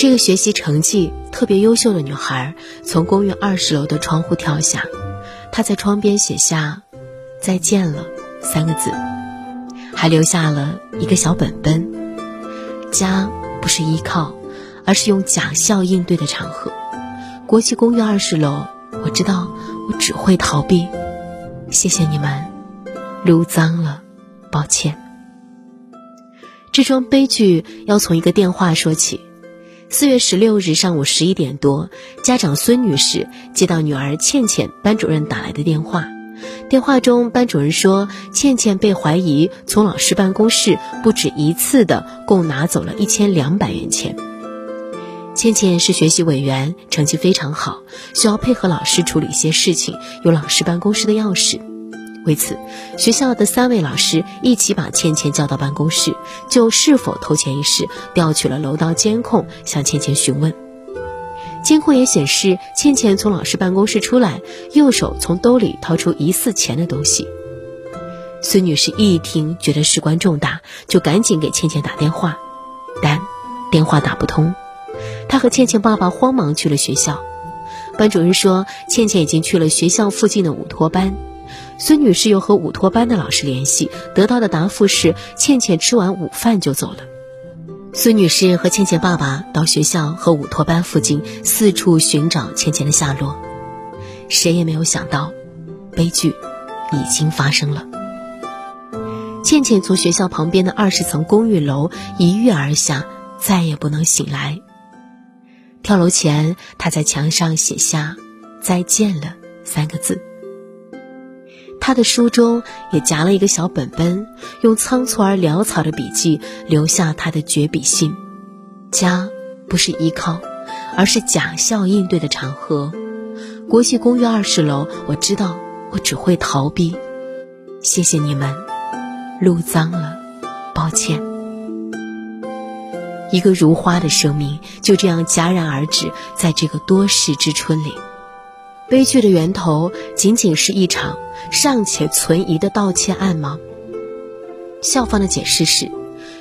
这个学习成绩特别优秀的女孩从公寓二十楼的窗户跳下，她在窗边写下“再见了”三个字，还留下了一个小本本。家不是依靠，而是用假笑应对的场合。国际公寓二十楼，我知道我只会逃避。谢谢你们，撸脏了，抱歉。这桩悲剧要从一个电话说起。四月十六日上午十一点多，家长孙女士接到女儿倩倩班主任打来的电话。电话中，班主任说，倩倩被怀疑从老师办公室不止一次的共拿走了一千两百元钱。倩倩是学习委员，成绩非常好，需要配合老师处理一些事情，有老师办公室的钥匙。为此，学校的三位老师一起把倩倩叫到办公室，就是否偷钱一事调取了楼道监控，向倩倩询问。监控也显示，倩倩从老师办公室出来，右手从兜里掏出疑似钱的东西。孙女士一听，觉得事关重大，就赶紧给倩倩打电话，但电话打不通。她和倩倩爸爸慌忙去了学校，班主任说，倩倩已经去了学校附近的午托班。孙女士又和午托班的老师联系，得到的答复是倩倩吃完午饭就走了。孙女士和倩倩爸爸到学校和午托班附近四处寻找倩倩的下落，谁也没有想到，悲剧已经发生了。倩倩从学校旁边的二十层公寓楼一跃而下，再也不能醒来。跳楼前，她在墙上写下“再见了”三个字。他的书中也夹了一个小本本，用仓促而潦草的笔记留下他的绝笔信：“家不是依靠，而是假笑应对的场合。国际公寓二十楼，我知道我只会逃避。谢谢你们，路脏了，抱歉。”一个如花的生命就这样戛然而止，在这个多事之春里。悲剧的源头仅仅是一场尚且存疑的盗窃案吗？校方的解释是，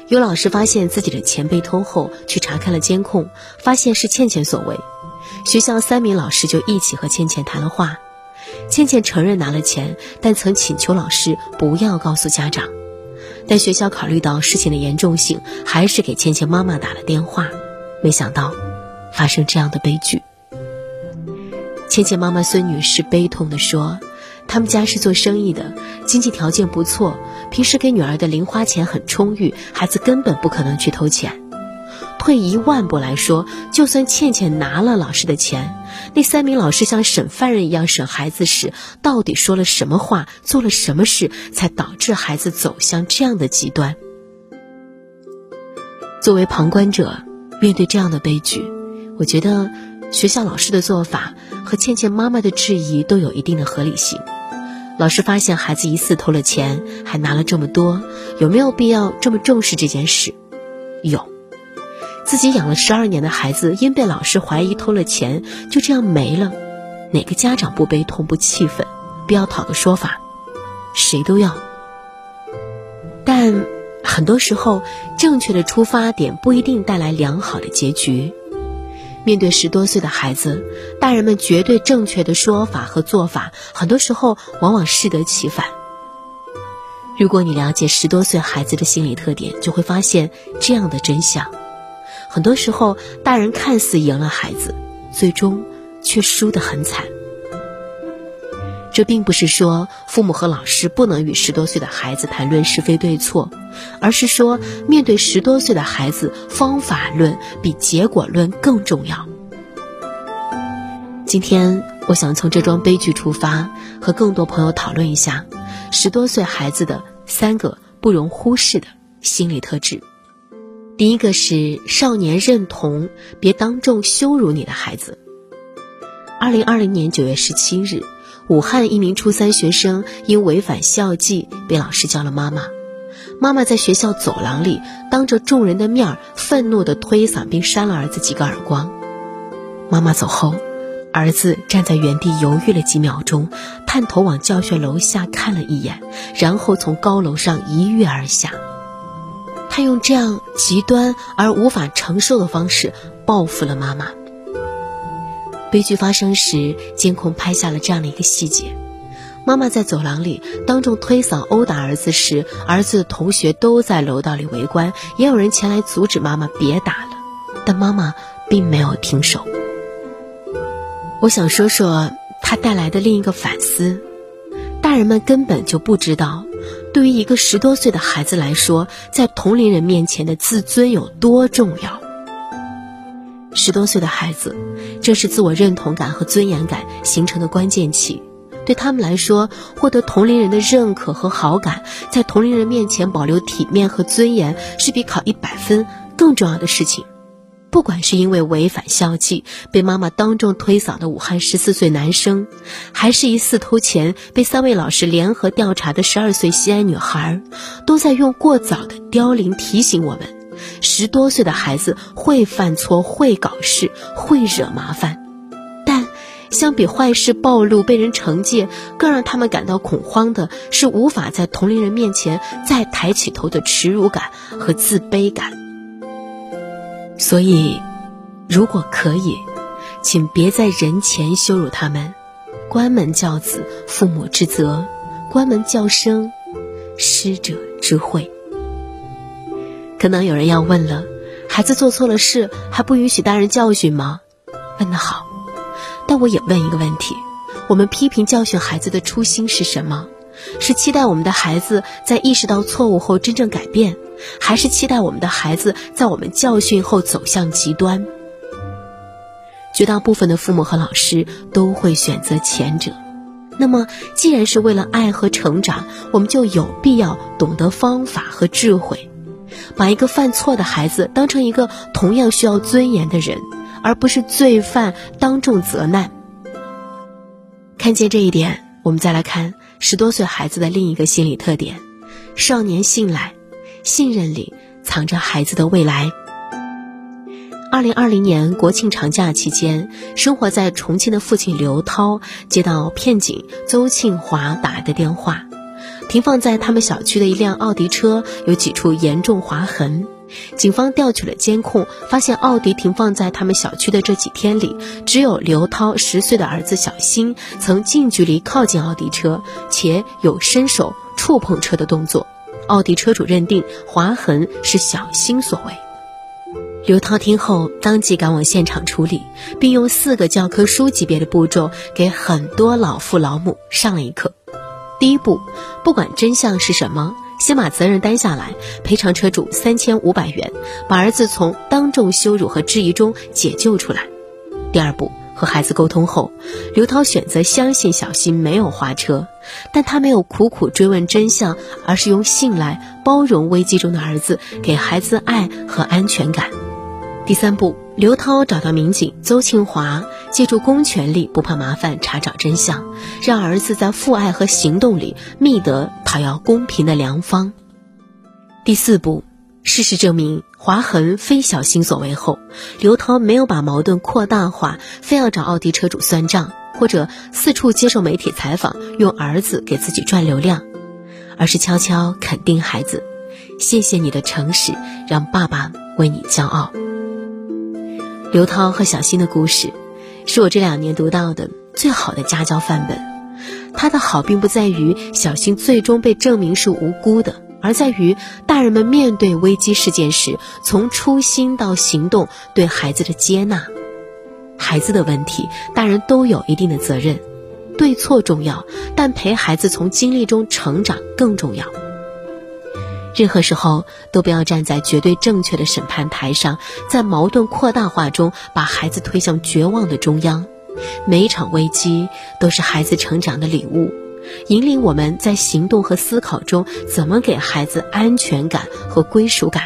有老师发现自己的钱被偷后，去查看了监控，发现是倩倩所为。学校三名老师就一起和倩倩谈了话，倩倩承认拿了钱，但曾请求老师不要告诉家长。但学校考虑到事情的严重性，还是给倩倩妈妈打了电话。没想到，发生这样的悲剧。倩倩妈妈孙女士悲痛地说：“他们家是做生意的，经济条件不错，平时给女儿的零花钱很充裕，孩子根本不可能去偷钱。退一万步来说，就算倩倩拿了老师的钱，那三名老师像审犯人一样审孩子时，到底说了什么话，做了什么事，才导致孩子走向这样的极端？作为旁观者，面对这样的悲剧，我觉得。”学校老师的做法和倩倩妈妈的质疑都有一定的合理性。老师发现孩子疑似偷了钱，还拿了这么多，有没有必要这么重视这件事？有。自己养了十二年的孩子，因被老师怀疑偷了钱，就这样没了，哪个家长不悲痛不气愤？不要讨个说法，谁都要。但很多时候，正确的出发点不一定带来良好的结局。面对十多岁的孩子，大人们绝对正确的说法和做法，很多时候往往适得其反。如果你了解十多岁孩子的心理特点，就会发现这样的真相：很多时候，大人看似赢了孩子，最终却输得很惨。这并不是说父母和老师不能与十多岁的孩子谈论是非对错，而是说面对十多岁的孩子，方法论比结果论更重要。今天，我想从这桩悲剧出发，和更多朋友讨论一下十多岁孩子的三个不容忽视的心理特质。第一个是少年认同，别当众羞辱你的孩子。二零二零年九月十七日。武汉一名初三学生因违反校纪被老师叫了妈妈，妈妈在学校走廊里当着众人的面愤怒地推搡并扇了儿子几个耳光。妈妈走后，儿子站在原地犹豫了几秒钟，探头往教学楼下看了一眼，然后从高楼上一跃而下。他用这样极端而无法承受的方式报复了妈妈。悲剧发生时，监控拍下了这样的一个细节：妈妈在走廊里当众推搡殴打儿子时，儿子的同学都在楼道里围观，也有人前来阻止妈妈别打了，但妈妈并没有停手。我想说说他带来的另一个反思：大人们根本就不知道，对于一个十多岁的孩子来说，在同龄人面前的自尊有多重要。十多岁的孩子，正是自我认同感和尊严感形成的关键期。对他们来说，获得同龄人的认可和好感，在同龄人面前保留体面和尊严，是比考一百分更重要的事情。不管是因为违反校纪被妈妈当众推搡的武汉十四岁男生，还是一似偷钱被三位老师联合调查的十二岁西安女孩，都在用过早的凋零提醒我们。十多岁的孩子会犯错，会搞事，会惹麻烦，但相比坏事暴露、被人惩戒，更让他们感到恐慌的是无法在同龄人面前再抬起头的耻辱感和自卑感。所以，如果可以，请别在人前羞辱他们。关门教子，父母之责；关门教生，师者之会。可能有人要问了，孩子做错了事还不允许大人教训吗？问得好，但我也问一个问题：我们批评教训孩子的初心是什么？是期待我们的孩子在意识到错误后真正改变，还是期待我们的孩子在我们教训后走向极端？绝大部分的父母和老师都会选择前者。那么，既然是为了爱和成长，我们就有必要懂得方法和智慧。把一个犯错的孩子当成一个同样需要尊严的人，而不是罪犯，当众责难。看见这一点，我们再来看十多岁孩子的另一个心理特点：少年信赖，信任里藏着孩子的未来。二零二零年国庆长假期间，生活在重庆的父亲刘涛接到片警邹庆华打来的电话。停放在他们小区的一辆奥迪车有几处严重划痕，警方调取了监控，发现奥迪停放在他们小区的这几天里，只有刘涛十岁的儿子小新曾近距离靠近奥迪车，且有伸手触碰车的动作。奥迪车主认定划痕是小新所为。刘涛听后当即赶往现场处理，并用四个教科书级别的步骤给很多老父老母上了一课。第一步，不管真相是什么，先把责任担下来，赔偿车主三千五百元，把儿子从当众羞辱和质疑中解救出来。第二步，和孩子沟通后，刘涛选择相信小新没有划车，但他没有苦苦追问真相，而是用信赖包容危机中的儿子，给孩子爱和安全感。第三步，刘涛找到民警邹庆华，借助公权力，不怕麻烦查找真相，让儿子在父爱和行动里觅得讨要公平的良方。第四步，事实证明划痕非小新所为后，刘涛没有把矛盾扩大化，非要找奥迪车主算账，或者四处接受媒体采访，用儿子给自己赚流量，而是悄悄肯定孩子：“谢谢你的诚实，让爸爸为你骄傲。”刘涛和小新的故事，是我这两年读到的最好的家教范本。他的好并不在于小新最终被证明是无辜的，而在于大人们面对危机事件时，从初心到行动对孩子的接纳。孩子的问题，大人都有一定的责任。对错重要，但陪孩子从经历中成长更重要。任何时候都不要站在绝对正确的审判台上，在矛盾扩大化中把孩子推向绝望的中央。每一场危机都是孩子成长的礼物，引领我们在行动和思考中怎么给孩子安全感和归属感。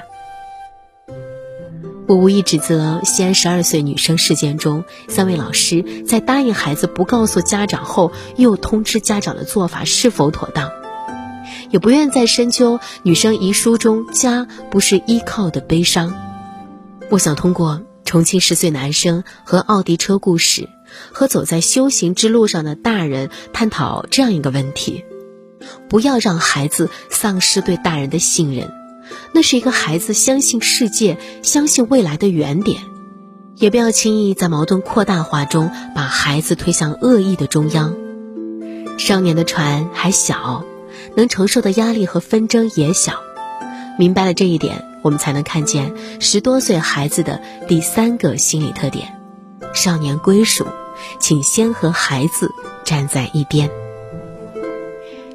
我无意指责西安十二岁女生事件中三位老师在答应孩子不告诉家长后又通知家长的做法是否妥当。也不愿再深究女生遗书中“家不是依靠”的悲伤。我想通过重庆十岁男生和奥迪车故事，和走在修行之路上的大人探讨这样一个问题：不要让孩子丧失对大人的信任，那是一个孩子相信世界、相信未来的原点。也不要轻易在矛盾扩大化中把孩子推向恶意的中央。少年的船还小，能承受的压力和纷争也小。明白了这一点，我们才能看见十多岁孩子的第三个心理特点：少年归属。请先和孩子站在一边。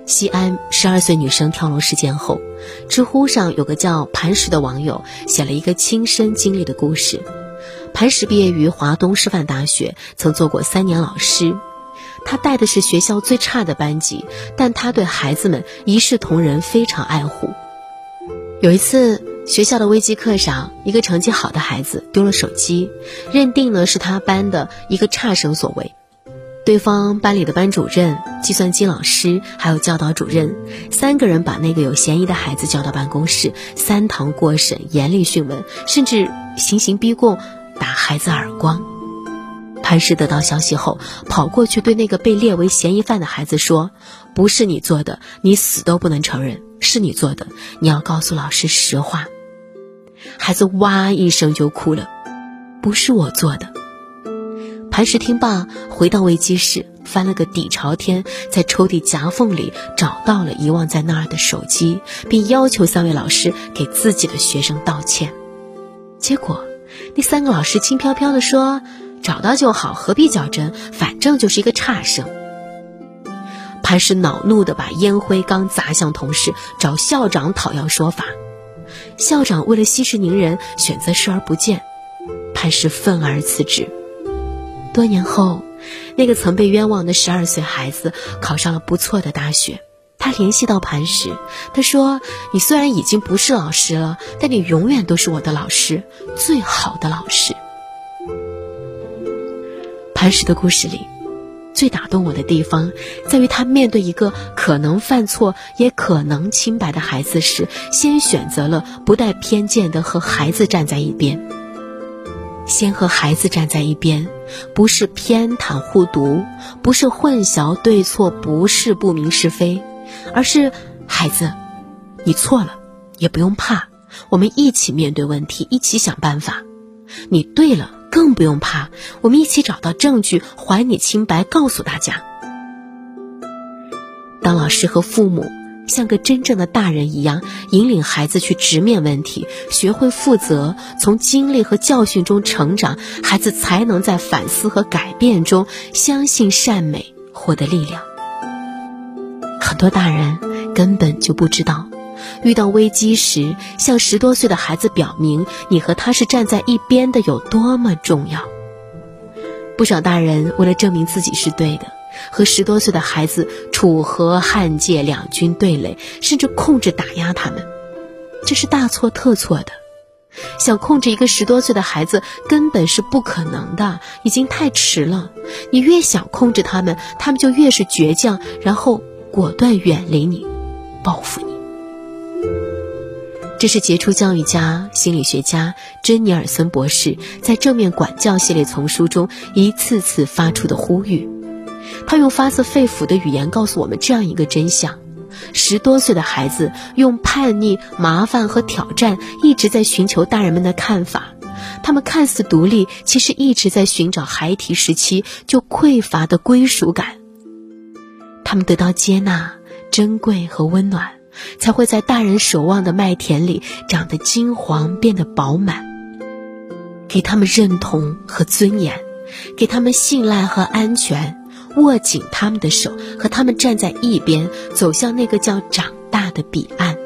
西安十二岁女生跳楼事件后，知乎上有个叫磐石的网友写了一个亲身经历的故事。磐石毕业于华东师范大学，曾做过三年老师。他带的是学校最差的班级，但他对孩子们一视同仁，非常爱护。有一次，学校的微机课上，一个成绩好的孩子丢了手机，认定呢是他班的一个差生所为。对方班里的班主任、计算机老师还有教导主任三个人把那个有嫌疑的孩子叫到办公室，三堂过审，严厉讯问，甚至行刑逼供，打孩子耳光。潘石得到消息后，跑过去对那个被列为嫌疑犯的孩子说：“不是你做的，你死都不能承认是你做的，你要告诉老师实话。”孩子哇一声就哭了，不是我做的。磐石听罢，回到危机室，翻了个底朝天，在抽屉夹缝里找到了遗忘在那儿的手机，并要求三位老师给自己的学生道歉。结果，那三个老师轻飘飘地说：“找到就好，何必较真？反正就是一个差生。”磐石恼怒地把烟灰缸砸向同事，找校长讨要说法。校长为了息事宁人，选择视而不见。潘石愤而辞职。多年后，那个曾被冤枉的十二岁孩子考上了不错的大学。他联系到磐石，他说：“你虽然已经不是老师了，但你永远都是我的老师，最好的老师。”磐石的故事里。最打动我的地方，在于他面对一个可能犯错也可能清白的孩子时，先选择了不带偏见的和孩子站在一边。先和孩子站在一边，不是偏袒护犊，不是混淆对错，不是不明是非，而是孩子，你错了，也不用怕，我们一起面对问题，一起想办法。你对了。更不用怕，我们一起找到证据，还你清白，告诉大家。当老师和父母像个真正的大人一样，引领孩子去直面问题，学会负责，从经历和教训中成长，孩子才能在反思和改变中相信善美，获得力量。很多大人根本就不知道。遇到危机时，向十多岁的孩子表明你和他是站在一边的有多么重要。不少大人为了证明自己是对的，和十多岁的孩子楚河汉界，两军对垒，甚至控制打压他们，这是大错特错的。想控制一个十多岁的孩子根本是不可能的，已经太迟了。你越想控制他们，他们就越是倔强，然后果断远离你，报复你。这是杰出教育家、心理学家珍尼尔森博士在《正面管教》系列丛书中一次次发出的呼吁。他用发自肺腑的语言告诉我们这样一个真相：十多岁的孩子用叛逆、麻烦和挑战一直在寻求大人们的看法。他们看似独立，其实一直在寻找孩提时期就匮乏的归属感。他们得到接纳、珍贵和温暖。才会在大人守望的麦田里长得金黄，变得饱满。给他们认同和尊严，给他们信赖和安全，握紧他们的手，和他们站在一边，走向那个叫长大的彼岸。